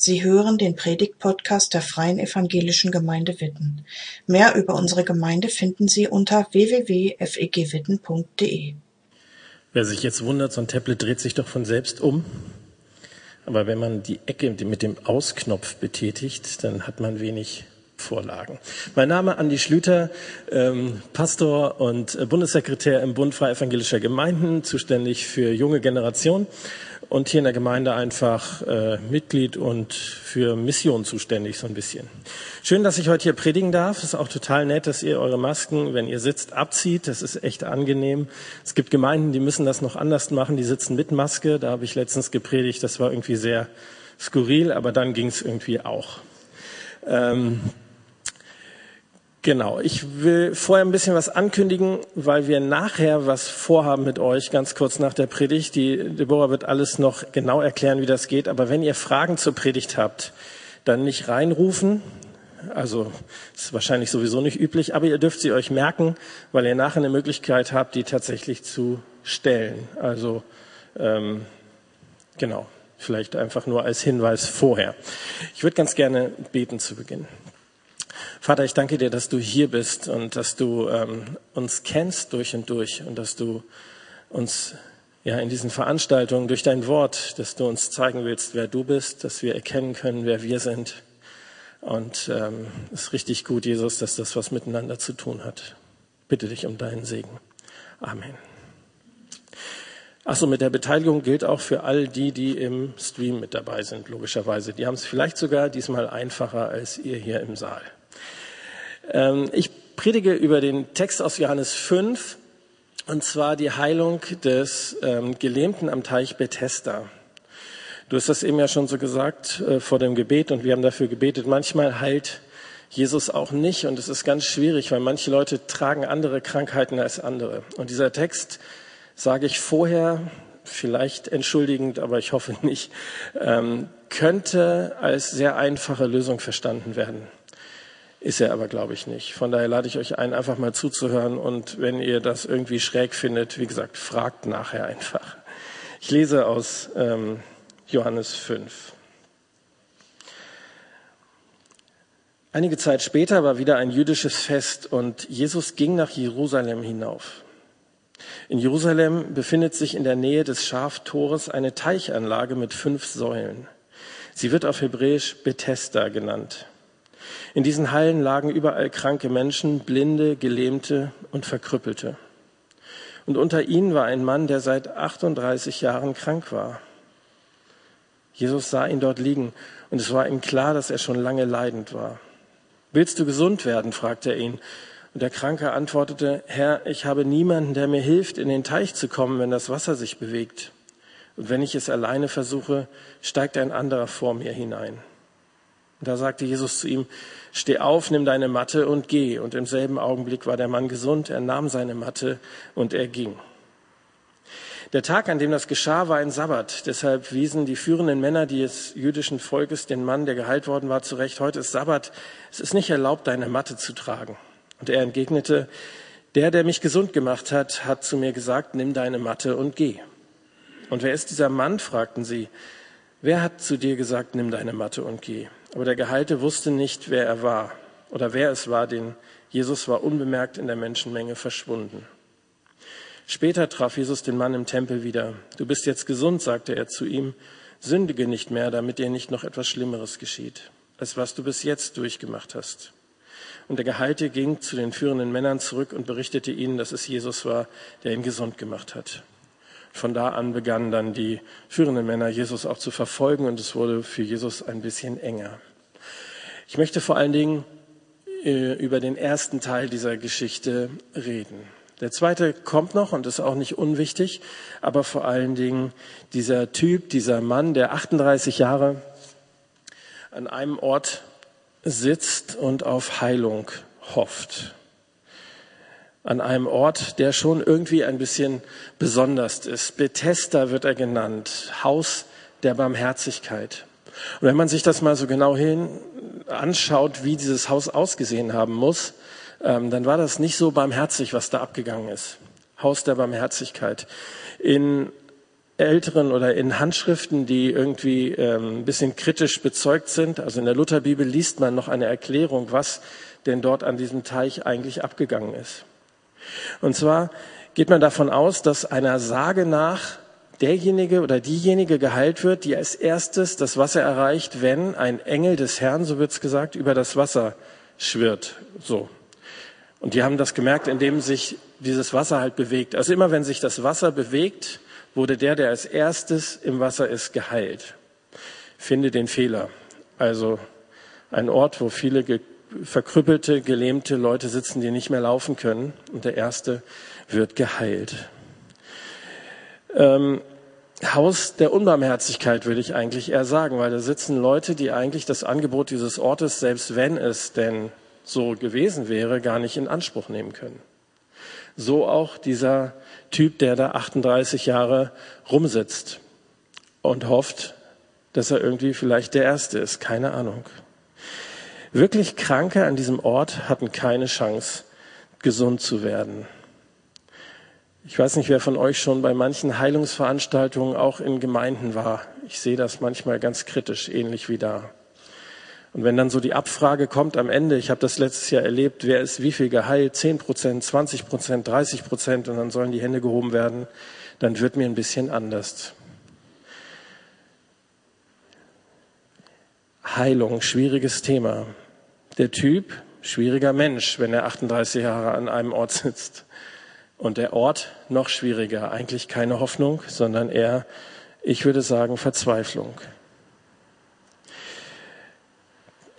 Sie hören den Predigt-Podcast der Freien Evangelischen Gemeinde Witten. Mehr über unsere Gemeinde finden Sie unter www.fegwitten.de. Wer sich jetzt wundert, so ein Tablet dreht sich doch von selbst um. Aber wenn man die Ecke mit dem Ausknopf betätigt, dann hat man wenig Vorlagen. Mein Name Andi Schlüter, ähm, Pastor und Bundessekretär im Bund Freie Evangelischer Gemeinden, zuständig für junge Generation und hier in der Gemeinde einfach äh, Mitglied und für Mission zuständig so ein bisschen. Schön, dass ich heute hier predigen darf. Ist auch total nett, dass ihr eure Masken, wenn ihr sitzt, abzieht. Das ist echt angenehm. Es gibt Gemeinden, die müssen das noch anders machen. Die sitzen mit Maske. Da habe ich letztens gepredigt. Das war irgendwie sehr skurril, aber dann ging es irgendwie auch. Ähm, Genau, ich will vorher ein bisschen was ankündigen, weil wir nachher was vorhaben mit euch, ganz kurz nach der Predigt. Die Deborah wird alles noch genau erklären, wie das geht. Aber wenn ihr Fragen zur Predigt habt, dann nicht reinrufen. Also ist wahrscheinlich sowieso nicht üblich, aber ihr dürft sie euch merken, weil ihr nachher eine Möglichkeit habt, die tatsächlich zu stellen. Also ähm, genau, vielleicht einfach nur als Hinweis vorher. Ich würde ganz gerne beten zu Beginn. Vater, ich danke dir, dass du hier bist und dass du ähm, uns kennst durch und durch und dass du uns ja in diesen Veranstaltungen durch dein Wort, dass du uns zeigen willst, wer du bist, dass wir erkennen können, wer wir sind. Und ähm, ist richtig gut, Jesus, dass das was miteinander zu tun hat. Bitte dich um deinen Segen. Amen. Achso, mit der Beteiligung gilt auch für all die, die im Stream mit dabei sind, logischerweise. Die haben es vielleicht sogar diesmal einfacher als ihr hier im Saal. Ähm, ich predige über den Text aus Johannes 5, und zwar die Heilung des ähm, Gelähmten am Teich Bethesda. Du hast das eben ja schon so gesagt äh, vor dem Gebet und wir haben dafür gebetet. Manchmal heilt Jesus auch nicht und es ist ganz schwierig, weil manche Leute tragen andere Krankheiten als andere. Und dieser Text sage ich vorher, vielleicht entschuldigend, aber ich hoffe nicht, ähm, könnte als sehr einfache Lösung verstanden werden. Ist er aber, glaube ich, nicht. Von daher lade ich euch ein, einfach mal zuzuhören und wenn ihr das irgendwie schräg findet, wie gesagt, fragt nachher einfach. Ich lese aus ähm, Johannes 5. Einige Zeit später war wieder ein jüdisches Fest und Jesus ging nach Jerusalem hinauf. In Jerusalem befindet sich in der Nähe des Schaftores eine Teichanlage mit fünf Säulen. Sie wird auf Hebräisch Bethesda genannt. In diesen Hallen lagen überall kranke Menschen, Blinde, Gelähmte und Verkrüppelte. Und unter ihnen war ein Mann, der seit 38 Jahren krank war. Jesus sah ihn dort liegen und es war ihm klar, dass er schon lange leidend war. Willst du gesund werden? fragte er ihn. Und der Kranke antwortete, Herr, ich habe niemanden, der mir hilft, in den Teich zu kommen, wenn das Wasser sich bewegt. Und wenn ich es alleine versuche, steigt ein anderer vor mir hinein. Da sagte Jesus zu ihm, steh auf, nimm deine Matte und geh. Und im selben Augenblick war der Mann gesund, er nahm seine Matte und er ging. Der Tag, an dem das geschah, war ein Sabbat. Deshalb wiesen die führenden Männer des jüdischen Volkes den Mann, der geheilt worden war, zurecht. Heute ist Sabbat. Es ist nicht erlaubt, deine Matte zu tragen. Und er entgegnete, der, der mich gesund gemacht hat, hat zu mir gesagt, nimm deine Matte und geh. Und wer ist dieser Mann? fragten sie. Wer hat zu dir gesagt, nimm deine Matte und geh? Aber der Geheilte wusste nicht, wer er war oder wer es war, denn Jesus war unbemerkt in der Menschenmenge verschwunden. Später traf Jesus den Mann im Tempel wieder. Du bist jetzt gesund, sagte er zu ihm. Sündige nicht mehr, damit dir nicht noch etwas Schlimmeres geschieht, als was du bis jetzt durchgemacht hast. Und der Geheilte ging zu den führenden Männern zurück und berichtete ihnen, dass es Jesus war, der ihn gesund gemacht hat. Von da an begannen dann die führenden Männer, Jesus auch zu verfolgen und es wurde für Jesus ein bisschen enger. Ich möchte vor allen Dingen äh, über den ersten Teil dieser Geschichte reden. Der zweite kommt noch und ist auch nicht unwichtig, aber vor allen Dingen dieser Typ, dieser Mann, der 38 Jahre an einem Ort sitzt und auf Heilung hofft an einem Ort, der schon irgendwie ein bisschen besonders ist. Bethesda wird er genannt, Haus der Barmherzigkeit. Und wenn man sich das mal so genau hin anschaut, wie dieses Haus ausgesehen haben muss, ähm, dann war das nicht so barmherzig, was da abgegangen ist. Haus der Barmherzigkeit. In älteren oder in Handschriften, die irgendwie ähm, ein bisschen kritisch bezeugt sind. Also in der Lutherbibel liest man noch eine Erklärung, was denn dort an diesem Teich eigentlich abgegangen ist. Und zwar geht man davon aus, dass einer Sage nach derjenige oder diejenige geheilt wird, die als erstes das Wasser erreicht, wenn ein Engel des Herrn, so wird's gesagt, über das Wasser schwirrt. So. Und die haben das gemerkt, indem sich dieses Wasser halt bewegt. Also immer wenn sich das Wasser bewegt, wurde der, der als erstes im Wasser ist, geheilt. Finde den Fehler. Also ein Ort, wo viele ge verkrüppelte, gelähmte Leute sitzen, die nicht mehr laufen können. Und der erste wird geheilt. Ähm, Haus der Unbarmherzigkeit würde ich eigentlich eher sagen, weil da sitzen Leute, die eigentlich das Angebot dieses Ortes, selbst wenn es denn so gewesen wäre, gar nicht in Anspruch nehmen können. So auch dieser Typ, der da 38 Jahre rumsitzt und hofft, dass er irgendwie vielleicht der Erste ist. Keine Ahnung. Wirklich Kranke an diesem Ort hatten keine Chance, gesund zu werden. Ich weiß nicht, wer von euch schon bei manchen Heilungsveranstaltungen auch in Gemeinden war. Ich sehe das manchmal ganz kritisch, ähnlich wie da. Und wenn dann so die Abfrage kommt am Ende, ich habe das letztes Jahr erlebt, wer ist wie viel geheilt, 10 Prozent, 20 Prozent, 30 Prozent und dann sollen die Hände gehoben werden, dann wird mir ein bisschen anders. Heilung, schwieriges Thema. Der Typ, schwieriger Mensch, wenn er 38 Jahre an einem Ort sitzt. Und der Ort noch schwieriger, eigentlich keine Hoffnung, sondern eher, ich würde sagen, Verzweiflung.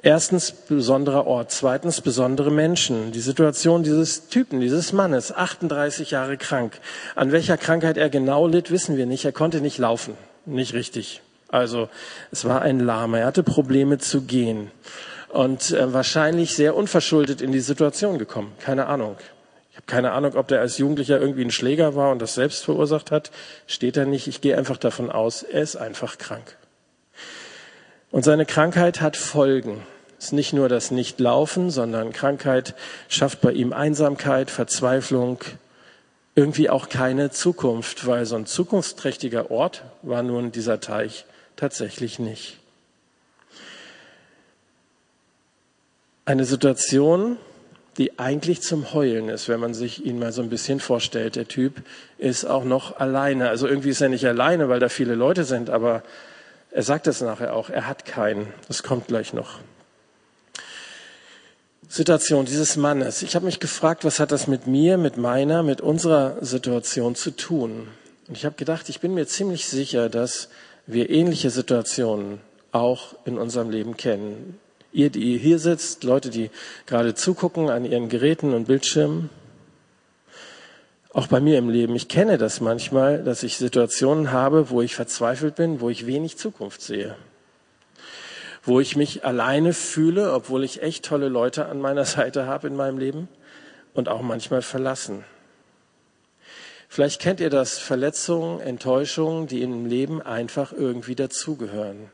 Erstens besonderer Ort, zweitens besondere Menschen. Die Situation dieses Typen, dieses Mannes, 38 Jahre krank. An welcher Krankheit er genau litt, wissen wir nicht. Er konnte nicht laufen, nicht richtig. Also es war ein Lahmer. Er hatte Probleme zu gehen und äh, wahrscheinlich sehr unverschuldet in die Situation gekommen. Keine Ahnung. Keine Ahnung, ob der als Jugendlicher irgendwie ein Schläger war und das selbst verursacht hat. Steht er nicht. Ich gehe einfach davon aus, er ist einfach krank. Und seine Krankheit hat Folgen. Es ist nicht nur das Nichtlaufen, sondern Krankheit schafft bei ihm Einsamkeit, Verzweiflung, irgendwie auch keine Zukunft, weil so ein zukunftsträchtiger Ort war nun dieser Teich tatsächlich nicht. Eine Situation, die eigentlich zum Heulen ist, wenn man sich ihn mal so ein bisschen vorstellt. Der Typ ist auch noch alleine. Also irgendwie ist er nicht alleine, weil da viele Leute sind, aber er sagt es nachher auch, er hat keinen. Das kommt gleich noch. Situation dieses Mannes. Ich habe mich gefragt, was hat das mit mir, mit meiner, mit unserer Situation zu tun? Und ich habe gedacht, ich bin mir ziemlich sicher, dass wir ähnliche Situationen auch in unserem Leben kennen. Ihr, die hier sitzt, Leute, die gerade zugucken an ihren Geräten und Bildschirmen, auch bei mir im Leben. Ich kenne das manchmal, dass ich Situationen habe, wo ich verzweifelt bin, wo ich wenig Zukunft sehe. Wo ich mich alleine fühle, obwohl ich echt tolle Leute an meiner Seite habe in meinem Leben und auch manchmal verlassen. Vielleicht kennt ihr das, Verletzungen, Enttäuschungen, die im Leben einfach irgendwie dazugehören.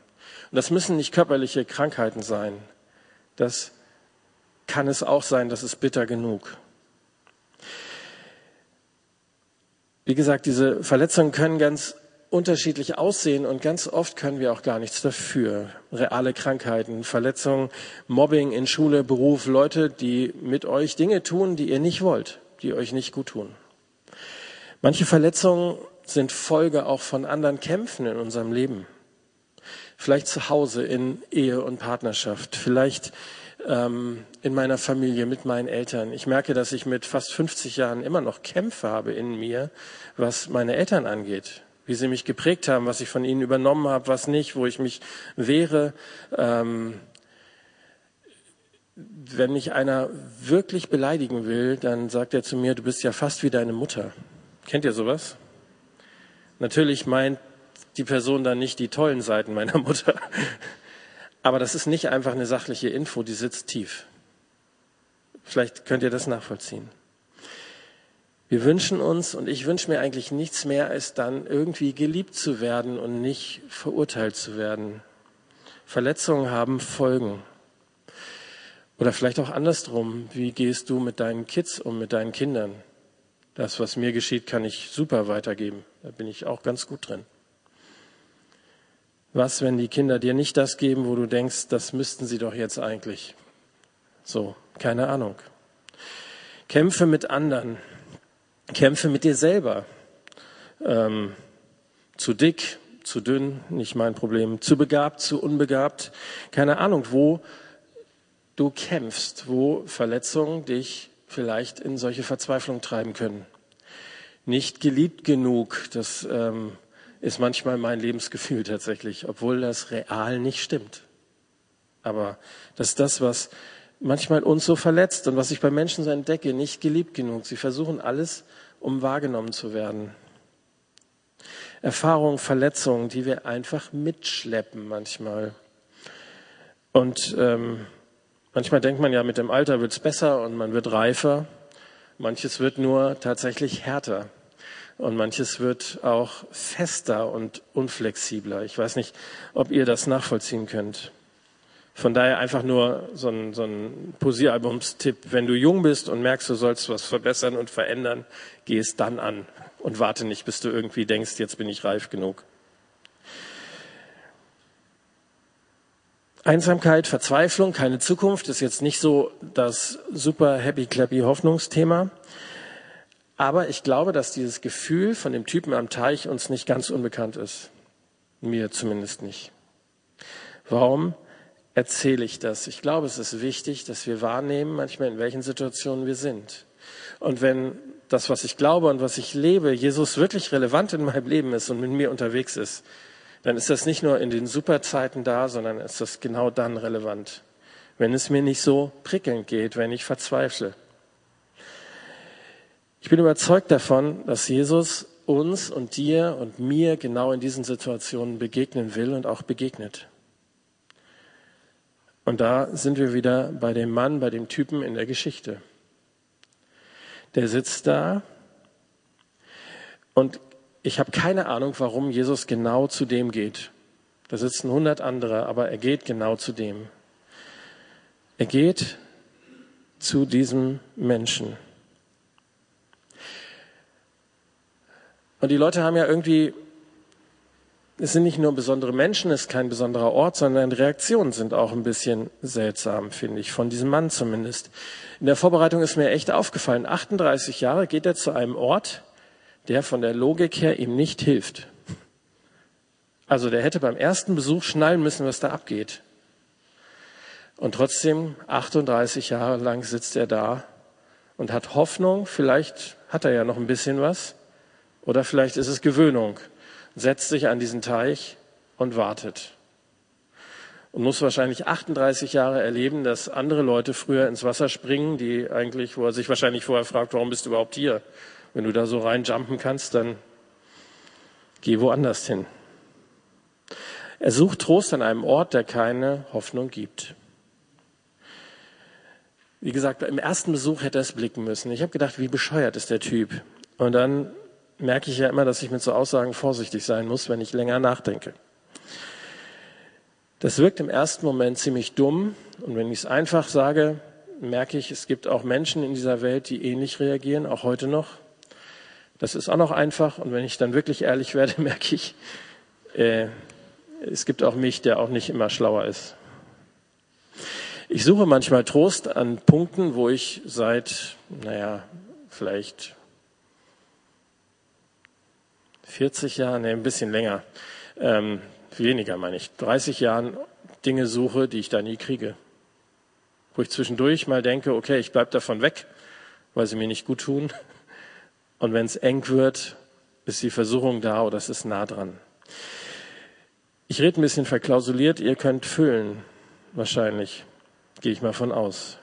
Das müssen nicht körperliche Krankheiten sein. Das kann es auch sein, das ist bitter genug. Wie gesagt, diese Verletzungen können ganz unterschiedlich aussehen und ganz oft können wir auch gar nichts dafür. Reale Krankheiten, Verletzungen, Mobbing in Schule, Beruf, Leute, die mit euch Dinge tun, die ihr nicht wollt, die euch nicht gut tun. Manche Verletzungen sind Folge auch von anderen Kämpfen in unserem Leben. Vielleicht zu Hause in Ehe und Partnerschaft, vielleicht ähm, in meiner Familie, mit meinen Eltern. Ich merke, dass ich mit fast 50 Jahren immer noch Kämpfe habe in mir, was meine Eltern angeht. Wie sie mich geprägt haben, was ich von ihnen übernommen habe, was nicht, wo ich mich wehre. Ähm, wenn mich einer wirklich beleidigen will, dann sagt er zu mir, du bist ja fast wie deine Mutter. Kennt ihr sowas? Natürlich meint die Person dann nicht die tollen Seiten meiner Mutter, aber das ist nicht einfach eine sachliche Info, die sitzt tief. Vielleicht könnt ihr das nachvollziehen. Wir wünschen uns, und ich wünsche mir eigentlich nichts mehr, als dann irgendwie geliebt zu werden und nicht verurteilt zu werden. Verletzungen haben Folgen. Oder vielleicht auch andersrum. Wie gehst du mit deinen Kids um, mit deinen Kindern? Das, was mir geschieht, kann ich super weitergeben. Da bin ich auch ganz gut drin. Was, wenn die Kinder dir nicht das geben, wo du denkst, das müssten sie doch jetzt eigentlich? So, keine Ahnung. Kämpfe mit anderen. Kämpfe mit dir selber. Ähm, zu dick, zu dünn, nicht mein Problem. Zu begabt, zu unbegabt. Keine Ahnung, wo du kämpfst, wo Verletzungen dich vielleicht in solche Verzweiflung treiben können. Nicht geliebt genug, das ähm, ist manchmal mein Lebensgefühl tatsächlich, obwohl das real nicht stimmt. Aber das ist das, was manchmal uns so verletzt und was ich bei Menschen so entdecke, nicht geliebt genug. Sie versuchen alles, um wahrgenommen zu werden. Erfahrungen, Verletzungen, die wir einfach mitschleppen manchmal. Und ähm, manchmal denkt man ja, mit dem Alter wird's besser und man wird reifer. Manches wird nur tatsächlich härter. Und manches wird auch fester und unflexibler. Ich weiß nicht, ob ihr das nachvollziehen könnt. Von daher einfach nur so ein, so ein Posieralbumstipp. Wenn du jung bist und merkst, du sollst was verbessern und verändern, geh es dann an und warte nicht, bis du irgendwie denkst, jetzt bin ich reif genug. Einsamkeit, Verzweiflung, keine Zukunft ist jetzt nicht so das super happy clappy Hoffnungsthema. Aber ich glaube, dass dieses Gefühl von dem Typen am Teich uns nicht ganz unbekannt ist. Mir zumindest nicht. Warum erzähle ich das? Ich glaube, es ist wichtig, dass wir wahrnehmen, manchmal in welchen Situationen wir sind. Und wenn das, was ich glaube und was ich lebe, Jesus wirklich relevant in meinem Leben ist und mit mir unterwegs ist, dann ist das nicht nur in den Superzeiten da, sondern ist das genau dann relevant. Wenn es mir nicht so prickelnd geht, wenn ich verzweifle. Ich bin überzeugt davon, dass Jesus uns und dir und mir genau in diesen Situationen begegnen will und auch begegnet. Und da sind wir wieder bei dem Mann, bei dem Typen in der Geschichte. Der sitzt da und ich habe keine Ahnung, warum Jesus genau zu dem geht. Da sitzen hundert andere, aber er geht genau zu dem. Er geht zu diesem Menschen. Und die Leute haben ja irgendwie, es sind nicht nur besondere Menschen, es ist kein besonderer Ort, sondern Reaktionen sind auch ein bisschen seltsam, finde ich, von diesem Mann zumindest. In der Vorbereitung ist mir echt aufgefallen, 38 Jahre geht er zu einem Ort, der von der Logik her ihm nicht hilft. Also der hätte beim ersten Besuch schnallen müssen, was da abgeht. Und trotzdem, 38 Jahre lang sitzt er da und hat Hoffnung, vielleicht hat er ja noch ein bisschen was, oder vielleicht ist es Gewöhnung. Setzt sich an diesen Teich und wartet. Und muss wahrscheinlich 38 Jahre erleben, dass andere Leute früher ins Wasser springen, die eigentlich, wo er sich wahrscheinlich vorher fragt, warum bist du überhaupt hier? Wenn du da so reinjumpen kannst, dann geh woanders hin. Er sucht Trost an einem Ort, der keine Hoffnung gibt. Wie gesagt, im ersten Besuch hätte er es blicken müssen. Ich habe gedacht, wie bescheuert ist der Typ. Und dann merke ich ja immer, dass ich mit so Aussagen vorsichtig sein muss, wenn ich länger nachdenke. Das wirkt im ersten Moment ziemlich dumm und wenn ich es einfach sage, merke ich, es gibt auch Menschen in dieser Welt, die ähnlich reagieren, auch heute noch. Das ist auch noch einfach und wenn ich dann wirklich ehrlich werde, merke ich, äh, es gibt auch mich, der auch nicht immer schlauer ist. Ich suche manchmal Trost an Punkten, wo ich seit, naja, vielleicht 40 Jahren, nee, ein bisschen länger, ähm, weniger meine ich, 30 Jahren Dinge suche, die ich da nie kriege. Wo ich zwischendurch mal denke, okay, ich bleib davon weg, weil sie mir nicht gut tun. Und wenn es eng wird, ist die Versuchung da oder es ist nah dran. Ich rede ein bisschen verklausuliert, ihr könnt füllen, wahrscheinlich, gehe ich mal von aus.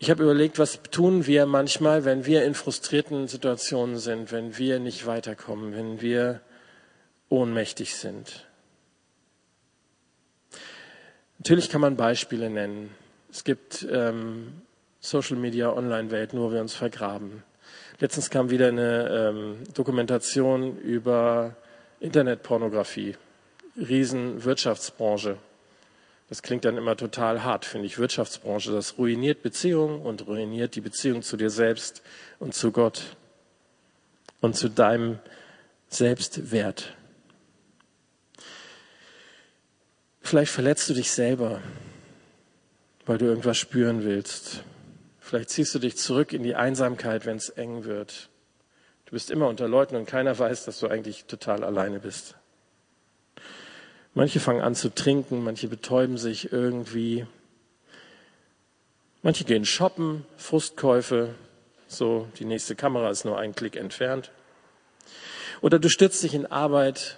Ich habe überlegt, was tun wir manchmal, wenn wir in frustrierten Situationen sind, wenn wir nicht weiterkommen, wenn wir ohnmächtig sind. Natürlich kann man Beispiele nennen. Es gibt ähm, Social Media, Online-Welt, nur wir uns vergraben. Letztens kam wieder eine ähm, Dokumentation über Internetpornografie, Riesenwirtschaftsbranche. Das klingt dann immer total hart, finde ich. Wirtschaftsbranche, das ruiniert Beziehungen und ruiniert die Beziehung zu dir selbst und zu Gott und zu deinem Selbstwert. Vielleicht verletzt du dich selber, weil du irgendwas spüren willst. Vielleicht ziehst du dich zurück in die Einsamkeit, wenn es eng wird. Du bist immer unter Leuten und keiner weiß, dass du eigentlich total alleine bist. Manche fangen an zu trinken, manche betäuben sich irgendwie. Manche gehen shoppen, Frustkäufe, so die nächste Kamera ist nur ein Klick entfernt. Oder du stürzt dich in Arbeit,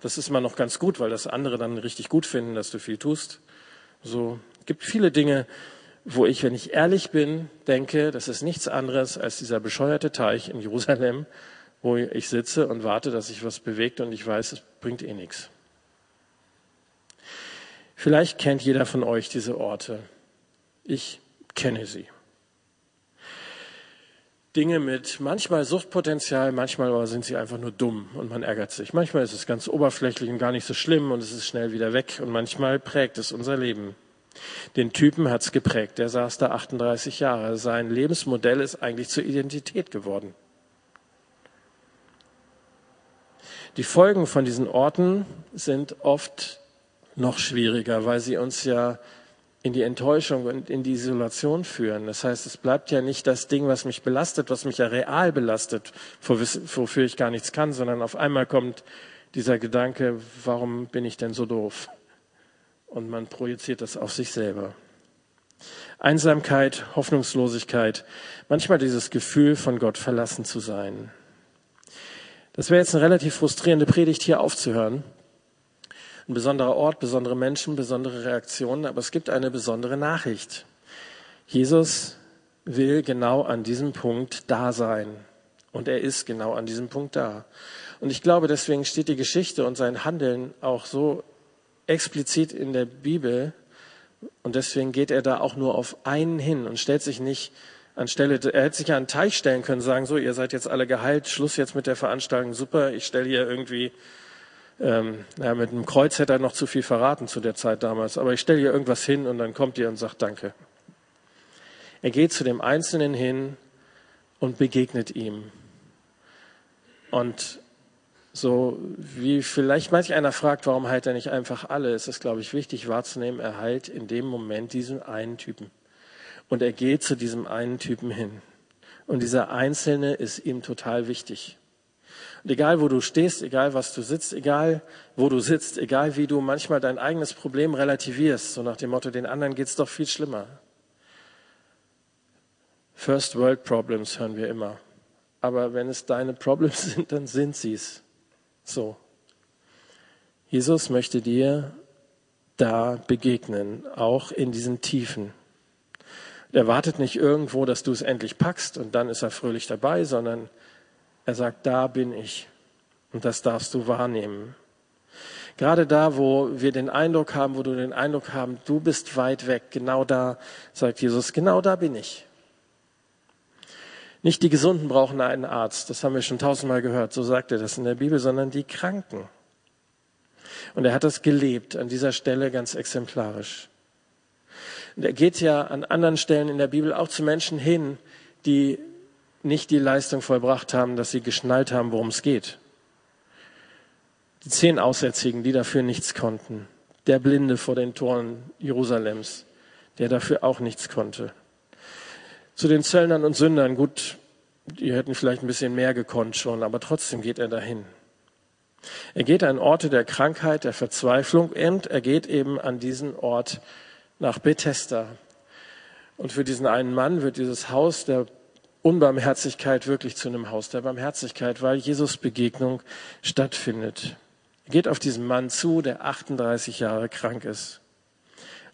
das ist immer noch ganz gut, weil das andere dann richtig gut finden, dass du viel tust. So gibt viele Dinge, wo ich, wenn ich ehrlich bin, denke, das ist nichts anderes als dieser bescheuerte Teich in Jerusalem, wo ich sitze und warte, dass sich was bewegt und ich weiß, es bringt eh nichts. Vielleicht kennt jeder von euch diese Orte. Ich kenne sie. Dinge mit manchmal Suchtpotenzial, manchmal aber sind sie einfach nur dumm und man ärgert sich. Manchmal ist es ganz oberflächlich und gar nicht so schlimm und es ist schnell wieder weg und manchmal prägt es unser Leben. Den Typen hat's geprägt. Der saß da 38 Jahre. Sein Lebensmodell ist eigentlich zur Identität geworden. Die Folgen von diesen Orten sind oft noch schwieriger, weil sie uns ja in die Enttäuschung und in die Isolation führen. Das heißt, es bleibt ja nicht das Ding, was mich belastet, was mich ja real belastet, wofür ich gar nichts kann, sondern auf einmal kommt dieser Gedanke, warum bin ich denn so doof? Und man projiziert das auf sich selber. Einsamkeit, Hoffnungslosigkeit, manchmal dieses Gefühl, von Gott verlassen zu sein. Das wäre jetzt eine relativ frustrierende Predigt, hier aufzuhören ein besonderer Ort, besondere Menschen, besondere Reaktionen, aber es gibt eine besondere Nachricht. Jesus will genau an diesem Punkt da sein. Und er ist genau an diesem Punkt da. Und ich glaube, deswegen steht die Geschichte und sein Handeln auch so explizit in der Bibel. Und deswegen geht er da auch nur auf einen hin und stellt sich nicht anstelle, er hätte sich ja an einen Teich stellen können, sagen, so, ihr seid jetzt alle geheilt, Schluss jetzt mit der Veranstaltung, super, ich stelle hier irgendwie ähm, ja, mit einem Kreuz hätte er noch zu viel verraten zu der Zeit damals. Aber ich stelle hier irgendwas hin und dann kommt ihr und sagt Danke. Er geht zu dem Einzelnen hin und begegnet ihm. Und so wie vielleicht manch einer fragt, warum heilt er nicht einfach alle, ist es, glaube ich, wichtig wahrzunehmen, er heilt in dem Moment diesen einen Typen. Und er geht zu diesem einen Typen hin. Und dieser Einzelne ist ihm total wichtig. Und egal, wo du stehst, egal, was du sitzt, egal, wo du sitzt, egal, wie du manchmal dein eigenes Problem relativierst, so nach dem Motto, den anderen geht's doch viel schlimmer. First World Problems hören wir immer. Aber wenn es deine Problems sind, dann sind sie's. So. Jesus möchte dir da begegnen, auch in diesen Tiefen. Er wartet nicht irgendwo, dass du es endlich packst und dann ist er fröhlich dabei, sondern er sagt, da bin ich. Und das darfst du wahrnehmen. Gerade da, wo wir den Eindruck haben, wo du den Eindruck haben, du bist weit weg, genau da, sagt Jesus, genau da bin ich. Nicht die Gesunden brauchen einen Arzt, das haben wir schon tausendmal gehört, so sagt er das in der Bibel, sondern die Kranken. Und er hat das gelebt, an dieser Stelle ganz exemplarisch. Und er geht ja an anderen Stellen in der Bibel auch zu Menschen hin, die nicht die Leistung vollbracht haben, dass sie geschnallt haben, worum es geht. Die zehn Aussätzigen, die dafür nichts konnten. Der Blinde vor den Toren Jerusalems, der dafür auch nichts konnte. Zu den Zöllnern und Sündern, gut, die hätten vielleicht ein bisschen mehr gekonnt schon, aber trotzdem geht er dahin. Er geht an Orte der Krankheit, der Verzweiflung und er geht eben an diesen Ort nach Bethesda. Und für diesen einen Mann wird dieses Haus der Unbarmherzigkeit wirklich zu einem Haus der Barmherzigkeit, weil Jesus Begegnung stattfindet. Er geht auf diesen Mann zu, der 38 Jahre krank ist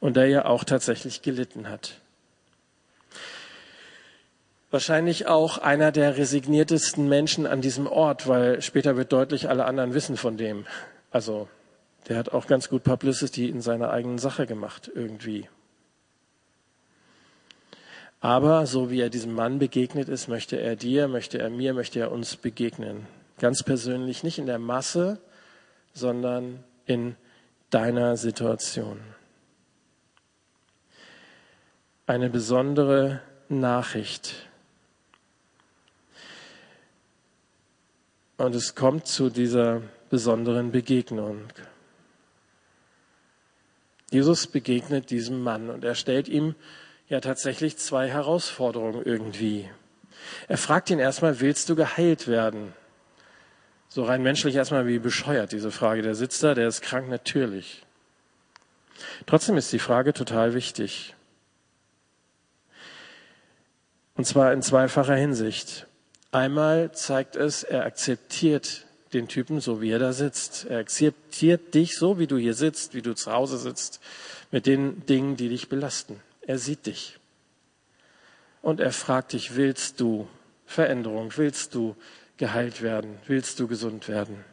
und der ja auch tatsächlich gelitten hat. Wahrscheinlich auch einer der resigniertesten Menschen an diesem Ort, weil später wird deutlich, alle anderen wissen von dem. Also, der hat auch ganz gut Publicity in seiner eigenen Sache gemacht, irgendwie. Aber so wie er diesem Mann begegnet ist, möchte er dir, möchte er mir, möchte er uns begegnen. Ganz persönlich, nicht in der Masse, sondern in deiner Situation. Eine besondere Nachricht. Und es kommt zu dieser besonderen Begegnung. Jesus begegnet diesem Mann und er stellt ihm ja tatsächlich zwei Herausforderungen irgendwie. Er fragt ihn erstmal, willst du geheilt werden? So rein menschlich erstmal wie bescheuert diese Frage. Der sitzt da, der ist krank, natürlich. Trotzdem ist die Frage total wichtig. Und zwar in zweifacher Hinsicht. Einmal zeigt es, er akzeptiert den Typen so, wie er da sitzt. Er akzeptiert dich so, wie du hier sitzt, wie du zu Hause sitzt, mit den Dingen, die dich belasten. Er sieht dich. Und er fragt dich, willst du Veränderung? Willst du geheilt werden? Willst du gesund werden?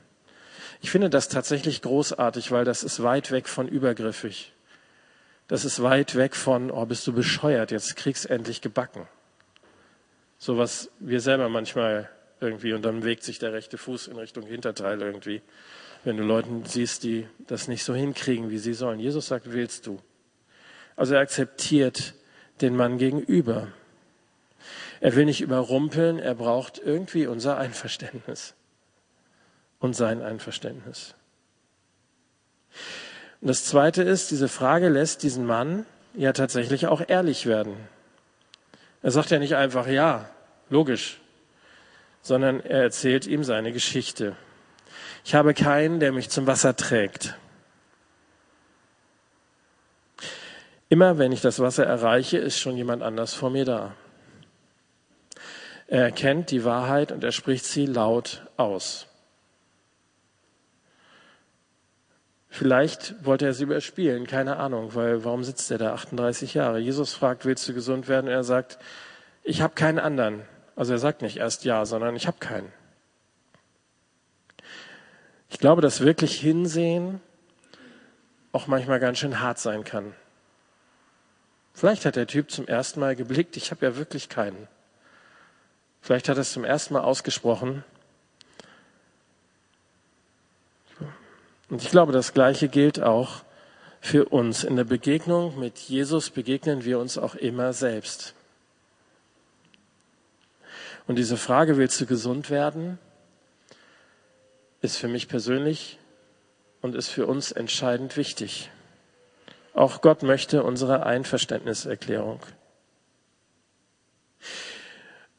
Ich finde das tatsächlich großartig, weil das ist weit weg von übergriffig. Das ist weit weg von, oh, bist du bescheuert, jetzt kriegst endlich gebacken. So was wir selber manchmal irgendwie und dann bewegt sich der rechte Fuß in Richtung Hinterteil irgendwie. Wenn du Leuten siehst, die das nicht so hinkriegen, wie sie sollen. Jesus sagt, willst du? Also er akzeptiert den Mann gegenüber. Er will nicht überrumpeln, er braucht irgendwie unser Einverständnis und sein Einverständnis. Und das Zweite ist, diese Frage lässt diesen Mann ja tatsächlich auch ehrlich werden. Er sagt ja nicht einfach ja, logisch, sondern er erzählt ihm seine Geschichte. Ich habe keinen, der mich zum Wasser trägt. Immer wenn ich das Wasser erreiche, ist schon jemand anders vor mir da. Er erkennt die Wahrheit und er spricht sie laut aus. Vielleicht wollte er sie überspielen, keine Ahnung, weil warum sitzt er da 38 Jahre? Jesus fragt, willst du gesund werden? Und er sagt, ich habe keinen anderen. Also er sagt nicht erst ja, sondern ich habe keinen. Ich glaube, dass wirklich Hinsehen auch manchmal ganz schön hart sein kann. Vielleicht hat der Typ zum ersten Mal geblickt, ich habe ja wirklich keinen. Vielleicht hat er es zum ersten Mal ausgesprochen. Und ich glaube, das Gleiche gilt auch für uns. In der Begegnung mit Jesus begegnen wir uns auch immer selbst. Und diese Frage, willst du gesund werden, ist für mich persönlich und ist für uns entscheidend wichtig. Auch Gott möchte unsere Einverständniserklärung.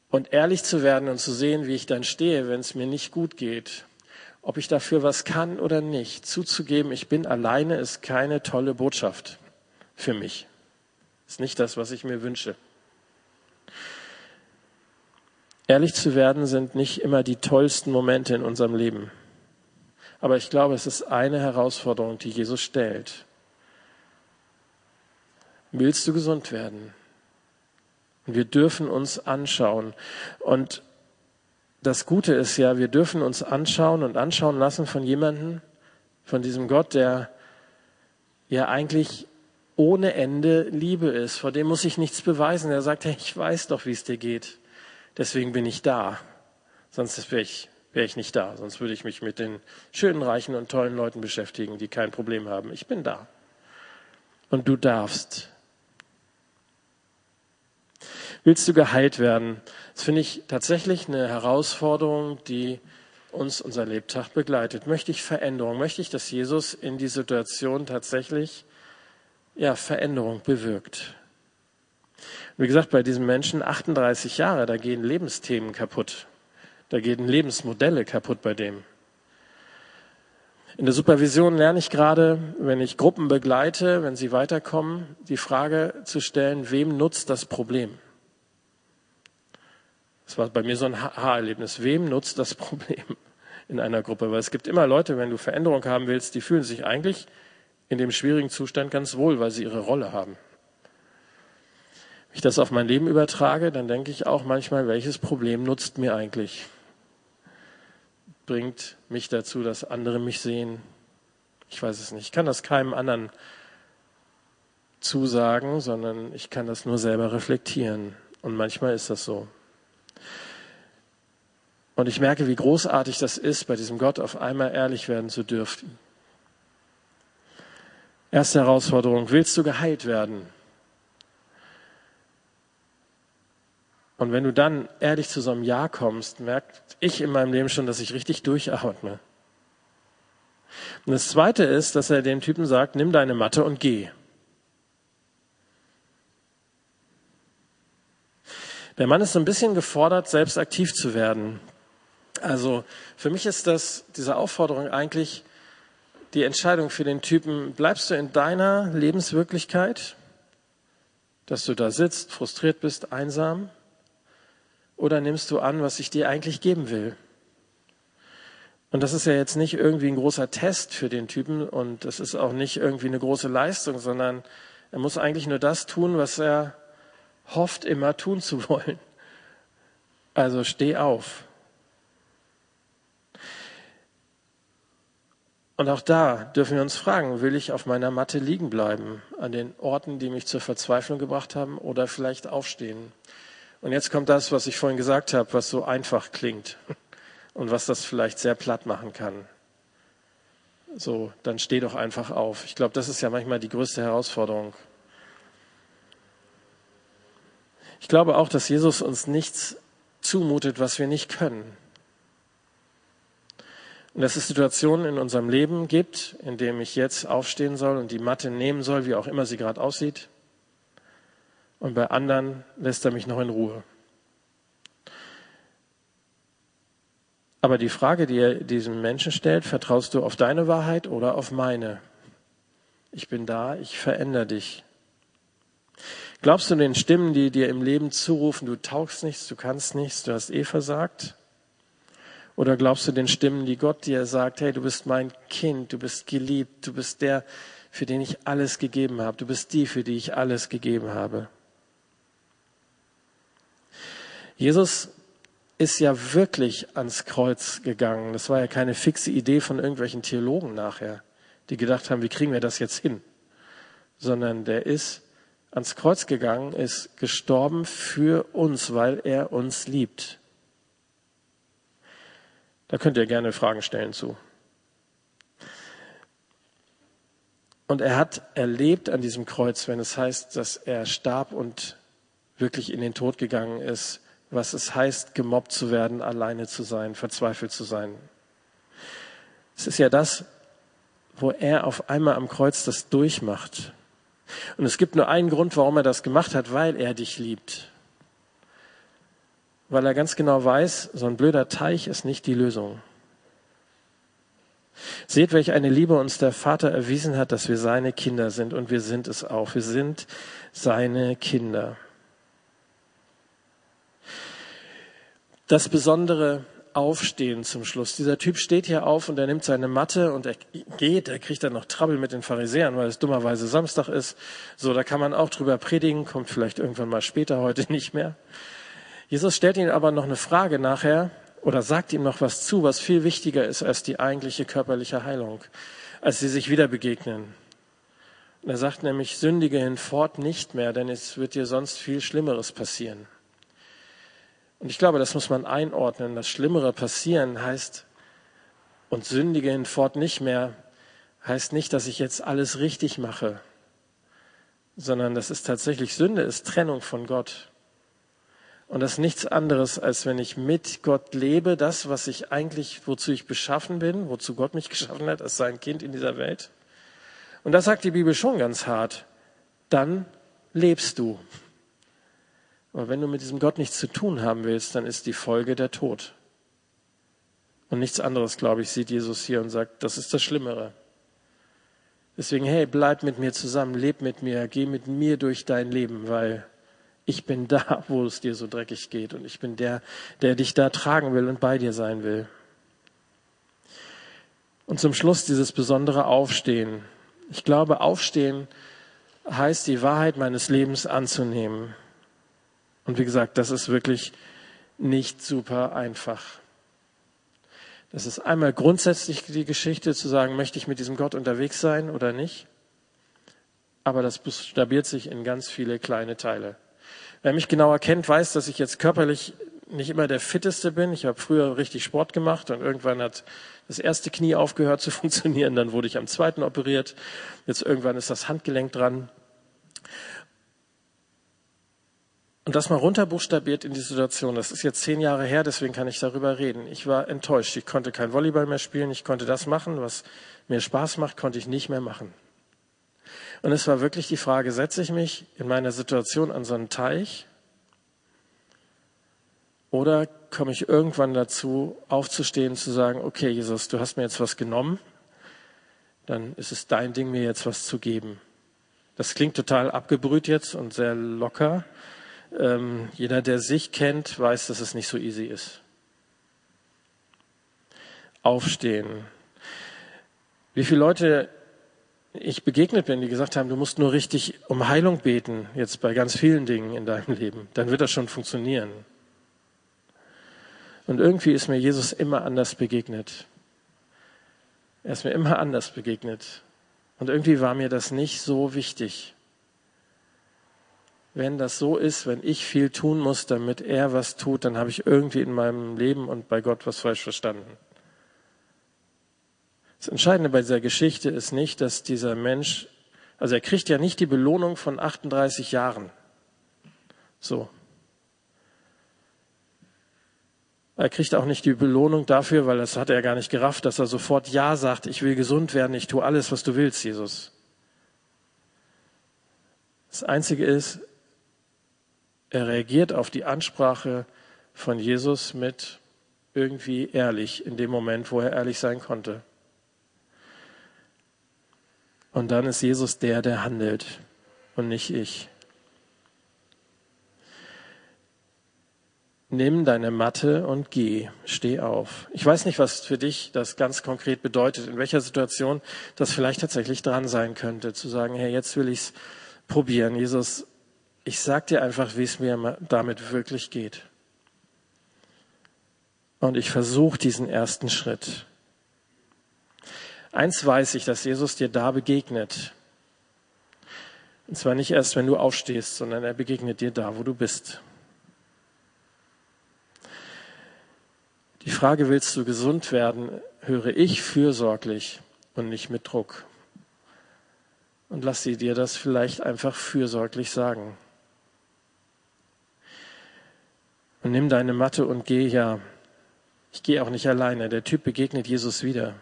Und ehrlich zu werden und zu sehen, wie ich dann stehe, wenn es mir nicht gut geht, ob ich dafür was kann oder nicht, zuzugeben, ich bin alleine, ist keine tolle Botschaft für mich. Ist nicht das, was ich mir wünsche. Ehrlich zu werden sind nicht immer die tollsten Momente in unserem Leben. Aber ich glaube, es ist eine Herausforderung, die Jesus stellt. Willst du gesund werden? Und wir dürfen uns anschauen. Und das Gute ist ja, wir dürfen uns anschauen und anschauen lassen von jemandem, von diesem Gott, der ja eigentlich ohne Ende Liebe ist. Vor dem muss ich nichts beweisen. Er sagt, hey, ich weiß doch, wie es dir geht. Deswegen bin ich da. Sonst wäre ich, wär ich nicht da. Sonst würde ich mich mit den schönen, reichen und tollen Leuten beschäftigen, die kein Problem haben. Ich bin da. Und du darfst. Willst du geheilt werden? Das finde ich tatsächlich eine Herausforderung, die uns unser Lebtag begleitet. Möchte ich Veränderung? Möchte ich, dass Jesus in die Situation tatsächlich ja, Veränderung bewirkt? Wie gesagt, bei diesem Menschen 38 Jahre, da gehen Lebensthemen kaputt. Da gehen Lebensmodelle kaputt bei dem. In der Supervision lerne ich gerade, wenn ich Gruppen begleite, wenn sie weiterkommen, die Frage zu stellen, wem nutzt das Problem? Das war bei mir so ein Haarerlebnis. Wem nutzt das Problem in einer Gruppe? Weil es gibt immer Leute, wenn du Veränderung haben willst, die fühlen sich eigentlich in dem schwierigen Zustand ganz wohl, weil sie ihre Rolle haben. Wenn ich das auf mein Leben übertrage, dann denke ich auch manchmal, welches Problem nutzt mir eigentlich? Bringt mich dazu, dass andere mich sehen? Ich weiß es nicht. Ich kann das keinem anderen zusagen, sondern ich kann das nur selber reflektieren. Und manchmal ist das so. Und ich merke, wie großartig das ist, bei diesem Gott auf einmal ehrlich werden zu dürfen. Erste Herausforderung, willst du geheilt werden? Und wenn du dann ehrlich zu so einem Ja kommst, merke ich in meinem Leben schon, dass ich richtig durchatme. Und das Zweite ist, dass er dem Typen sagt, nimm deine Matte und geh. Der Mann ist so ein bisschen gefordert, selbst aktiv zu werden. Also für mich ist das, diese Aufforderung eigentlich die Entscheidung für den Typen, bleibst du in deiner Lebenswirklichkeit, dass du da sitzt, frustriert bist, einsam, oder nimmst du an, was ich dir eigentlich geben will? Und das ist ja jetzt nicht irgendwie ein großer Test für den Typen und das ist auch nicht irgendwie eine große Leistung, sondern er muss eigentlich nur das tun, was er hofft immer tun zu wollen. Also steh auf. Und auch da dürfen wir uns fragen, will ich auf meiner Matte liegen bleiben, an den Orten, die mich zur Verzweiflung gebracht haben, oder vielleicht aufstehen? Und jetzt kommt das, was ich vorhin gesagt habe, was so einfach klingt und was das vielleicht sehr platt machen kann. So, dann steh doch einfach auf. Ich glaube, das ist ja manchmal die größte Herausforderung. Ich glaube auch, dass Jesus uns nichts zumutet, was wir nicht können. Und dass es Situationen in unserem Leben gibt, in denen ich jetzt aufstehen soll und die Matte nehmen soll, wie auch immer sie gerade aussieht. Und bei anderen lässt er mich noch in Ruhe. Aber die Frage, die er diesem Menschen stellt, vertraust du auf deine Wahrheit oder auf meine? Ich bin da, ich verändere dich. Glaubst du den Stimmen, die dir im Leben zurufen, du taugst nichts, du kannst nichts, du hast eh versagt? Oder glaubst du den Stimmen, die Gott dir sagt, hey, du bist mein Kind, du bist geliebt, du bist der, für den ich alles gegeben habe, du bist die, für die ich alles gegeben habe? Jesus ist ja wirklich ans Kreuz gegangen. Das war ja keine fixe Idee von irgendwelchen Theologen nachher, die gedacht haben, wie kriegen wir das jetzt hin? Sondern der ist ans Kreuz gegangen, ist gestorben für uns, weil er uns liebt. Da könnt ihr gerne Fragen stellen zu. Und er hat erlebt an diesem Kreuz, wenn es heißt, dass er starb und wirklich in den Tod gegangen ist, was es heißt, gemobbt zu werden, alleine zu sein, verzweifelt zu sein. Es ist ja das, wo er auf einmal am Kreuz das durchmacht. Und es gibt nur einen Grund, warum er das gemacht hat, weil er dich liebt. Weil er ganz genau weiß, so ein blöder Teich ist nicht die Lösung. Seht, welch eine Liebe uns der Vater erwiesen hat, dass wir seine Kinder sind. Und wir sind es auch. Wir sind seine Kinder. Das besondere Aufstehen zum Schluss. Dieser Typ steht hier auf und er nimmt seine Matte und er geht, er kriegt dann noch Trouble mit den Pharisäern, weil es dummerweise Samstag ist. So, da kann man auch drüber predigen, kommt vielleicht irgendwann mal später, heute nicht mehr. Jesus stellt ihm aber noch eine Frage nachher oder sagt ihm noch was zu, was viel wichtiger ist als die eigentliche körperliche Heilung, als sie sich wieder begegnen. Und er sagt nämlich, sündige hinfort nicht mehr, denn es wird dir sonst viel Schlimmeres passieren. Und ich glaube, das muss man einordnen. Das Schlimmere passieren heißt, und sündige hinfort nicht mehr, heißt nicht, dass ich jetzt alles richtig mache, sondern das ist tatsächlich Sünde, ist Trennung von Gott. Und das ist nichts anderes, als wenn ich mit Gott lebe, das, was ich eigentlich, wozu ich beschaffen bin, wozu Gott mich geschaffen hat, als sein Kind in dieser Welt. Und das sagt die Bibel schon ganz hart. Dann lebst du. Aber wenn du mit diesem Gott nichts zu tun haben willst, dann ist die Folge der Tod. Und nichts anderes, glaube ich, sieht Jesus hier und sagt, das ist das Schlimmere. Deswegen, hey, bleib mit mir zusammen, leb mit mir, geh mit mir durch dein Leben, weil ich bin da, wo es dir so dreckig geht und ich bin der, der dich da tragen will und bei dir sein will. Und zum Schluss dieses besondere Aufstehen. Ich glaube, Aufstehen heißt, die Wahrheit meines Lebens anzunehmen. Und wie gesagt, das ist wirklich nicht super einfach. Das ist einmal grundsätzlich die Geschichte zu sagen, möchte ich mit diesem Gott unterwegs sein oder nicht? Aber das buchstabiert sich in ganz viele kleine Teile. Wer mich genauer kennt, weiß, dass ich jetzt körperlich nicht immer der fitteste bin. Ich habe früher richtig Sport gemacht und irgendwann hat das erste Knie aufgehört zu funktionieren. Dann wurde ich am zweiten operiert. Jetzt irgendwann ist das Handgelenk dran. Und das mal runterbuchstabiert in die Situation. Das ist jetzt zehn Jahre her, deswegen kann ich darüber reden. Ich war enttäuscht. Ich konnte kein Volleyball mehr spielen. Ich konnte das machen, was mir Spaß macht, konnte ich nicht mehr machen. Und es war wirklich die Frage, setze ich mich in meiner Situation an so einen Teich oder komme ich irgendwann dazu, aufzustehen, zu sagen, okay, Jesus, du hast mir jetzt was genommen, dann ist es dein Ding, mir jetzt was zu geben. Das klingt total abgebrüht jetzt und sehr locker. Ähm, jeder, der sich kennt, weiß, dass es nicht so easy ist. Aufstehen. Wie viele Leute ich begegnet bin, die gesagt haben, du musst nur richtig um Heilung beten, jetzt bei ganz vielen Dingen in deinem Leben, dann wird das schon funktionieren. Und irgendwie ist mir Jesus immer anders begegnet. Er ist mir immer anders begegnet. Und irgendwie war mir das nicht so wichtig. Wenn das so ist, wenn ich viel tun muss, damit er was tut, dann habe ich irgendwie in meinem Leben und bei Gott was falsch verstanden. Das Entscheidende bei dieser Geschichte ist nicht, dass dieser Mensch, also er kriegt ja nicht die Belohnung von 38 Jahren. So. Er kriegt auch nicht die Belohnung dafür, weil das hat er gar nicht gerafft, dass er sofort Ja sagt, ich will gesund werden, ich tue alles, was du willst, Jesus. Das Einzige ist, er reagiert auf die Ansprache von Jesus mit irgendwie ehrlich in dem Moment, wo er ehrlich sein konnte. Und dann ist Jesus der, der handelt und nicht ich. Nimm deine Matte und geh, steh auf. Ich weiß nicht, was für dich das ganz konkret bedeutet, in welcher Situation das vielleicht tatsächlich dran sein könnte, zu sagen, hey, jetzt will ich's probieren. Jesus, ich sag dir einfach, wie es mir damit wirklich geht. Und ich versuche diesen ersten Schritt. Eins weiß ich, dass Jesus dir da begegnet. Und zwar nicht erst, wenn du aufstehst, sondern er begegnet dir da, wo du bist. Die Frage, willst du gesund werden, höre ich fürsorglich und nicht mit Druck. Und lass sie dir das vielleicht einfach fürsorglich sagen. Und nimm deine Matte und geh ja. Ich gehe auch nicht alleine. Der Typ begegnet Jesus wieder.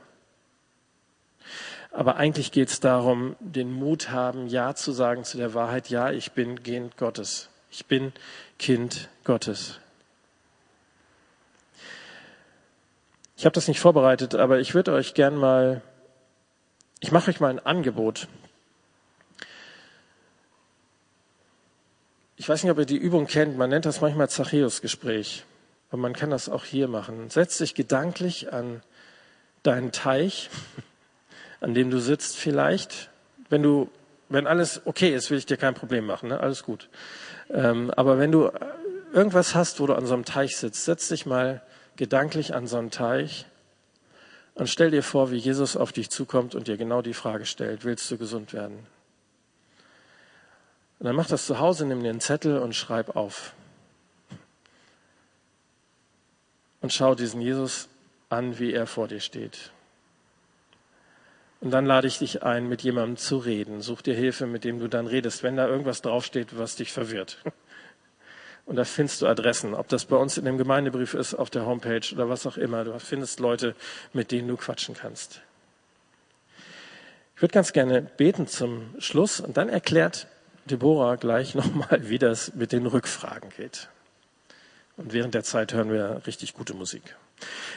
Aber eigentlich geht es darum, den Mut haben, Ja zu sagen zu der Wahrheit. Ja, ich bin Kind Gottes. Ich bin Kind Gottes. Ich habe das nicht vorbereitet, aber ich würde euch gern mal, ich mache euch mal ein Angebot. Ich weiß nicht, ob ihr die Übung kennt, man nennt das manchmal Zachäus-Gespräch. Aber man kann das auch hier machen. Setz dich gedanklich an deinen Teich an dem du sitzt vielleicht. Wenn du, wenn alles okay ist, will ich dir kein Problem machen, ne? alles gut. Ähm, aber wenn du irgendwas hast, wo du an so einem Teich sitzt, setz dich mal gedanklich an so einen Teich und stell dir vor, wie Jesus auf dich zukommt und dir genau die Frage stellt, willst du gesund werden? Und dann mach das zu Hause, nimm dir einen Zettel und schreib auf. Und schau diesen Jesus an, wie er vor dir steht. Und dann lade ich dich ein, mit jemandem zu reden. Such dir Hilfe, mit dem du dann redest, wenn da irgendwas draufsteht, was dich verwirrt. Und da findest du Adressen, ob das bei uns in dem Gemeindebrief ist, auf der Homepage oder was auch immer. Du findest Leute, mit denen du quatschen kannst. Ich würde ganz gerne beten zum Schluss und dann erklärt Deborah gleich nochmal, wie das mit den Rückfragen geht. Und während der Zeit hören wir richtig gute Musik.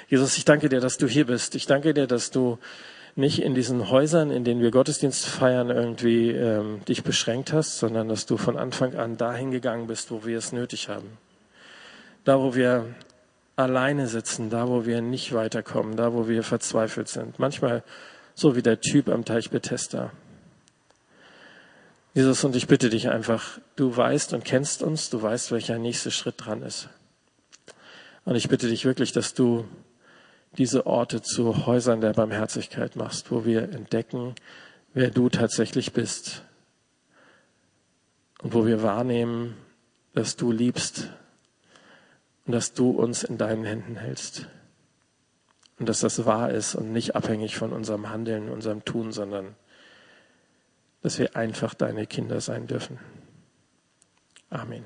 Jesus, ich danke dir, dass du hier bist. Ich danke dir, dass du nicht in diesen Häusern, in denen wir Gottesdienst feiern, irgendwie ähm, dich beschränkt hast, sondern dass du von Anfang an dahin gegangen bist, wo wir es nötig haben. Da, wo wir alleine sitzen, da, wo wir nicht weiterkommen, da, wo wir verzweifelt sind. Manchmal so wie der Typ am Teich Bethesda. Jesus, und ich bitte dich einfach, du weißt und kennst uns, du weißt, welcher nächste Schritt dran ist. Und ich bitte dich wirklich, dass du diese Orte zu Häusern der Barmherzigkeit machst, wo wir entdecken, wer du tatsächlich bist und wo wir wahrnehmen, dass du liebst und dass du uns in deinen Händen hältst und dass das wahr ist und nicht abhängig von unserem Handeln, unserem Tun, sondern dass wir einfach deine Kinder sein dürfen. Amen.